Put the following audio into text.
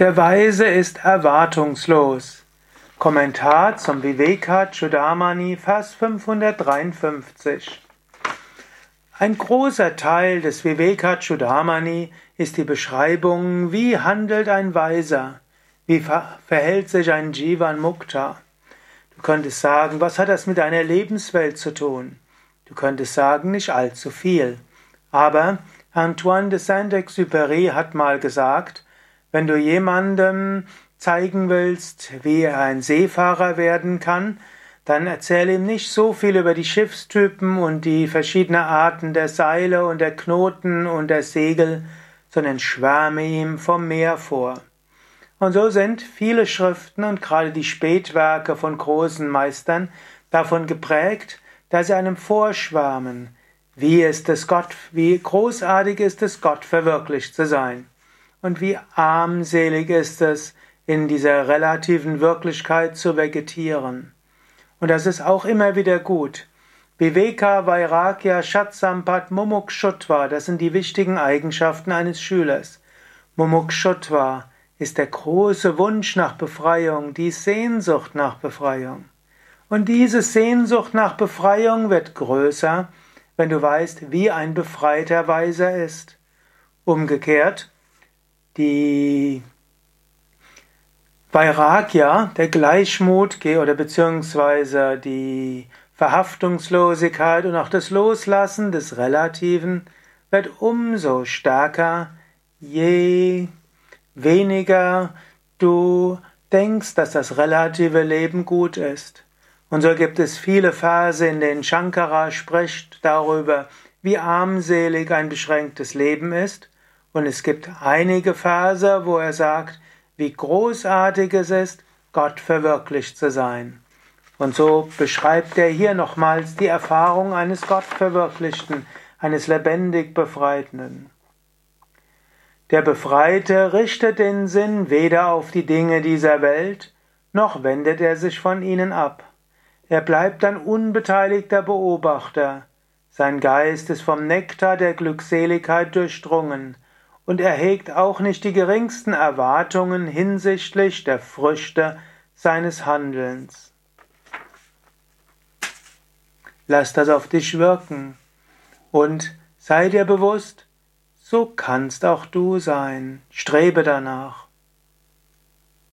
Der Weise ist erwartungslos. Kommentar zum Viveka Chudamani, Vers 553. Ein großer Teil des Viveka Chudamani ist die Beschreibung, wie handelt ein Weiser, wie verhält sich ein Jivan Mukta. Du könntest sagen, was hat das mit deiner Lebenswelt zu tun? Du könntest sagen, nicht allzu viel. Aber Antoine de Saint-Exupéry hat mal gesagt, wenn du jemandem zeigen willst, wie er ein Seefahrer werden kann, dann erzähle ihm nicht so viel über die Schiffstypen und die verschiedenen Arten der Seile und der Knoten und der Segel, sondern schwärme ihm vom Meer vor. Und so sind viele Schriften und gerade die Spätwerke von großen Meistern davon geprägt, dass sie einem vorschwärmen, wie ist es Gott, wie großartig ist es Gott verwirklicht zu sein. Und wie armselig ist es, in dieser relativen Wirklichkeit zu vegetieren. Und das ist auch immer wieder gut. Viveka, Vairagya, Shatsampat, Mumukshutva, das sind die wichtigen Eigenschaften eines Schülers. Mumukshutva ist der große Wunsch nach Befreiung, die Sehnsucht nach Befreiung. Und diese Sehnsucht nach Befreiung wird größer, wenn du weißt, wie ein befreiter Weiser ist. Umgekehrt, die Vairagya, der Gleichmut oder beziehungsweise die Verhaftungslosigkeit und auch das Loslassen des Relativen wird umso stärker, je weniger du denkst, dass das relative Leben gut ist. Und so gibt es viele Verse, in denen Shankara spricht darüber, wie armselig ein beschränktes Leben ist und es gibt einige Verse, wo er sagt, wie großartig es ist, Gott verwirklicht zu sein. Und so beschreibt er hier nochmals die Erfahrung eines Gottverwirklichten, eines lebendig Befreiten. Der Befreite richtet den Sinn weder auf die Dinge dieser Welt, noch wendet er sich von ihnen ab. Er bleibt ein unbeteiligter Beobachter. Sein Geist ist vom Nektar der Glückseligkeit durchdrungen, und er hegt auch nicht die geringsten Erwartungen hinsichtlich der Früchte seines Handelns. Lass das auf dich wirken und sei dir bewusst, so kannst auch du sein. Strebe danach.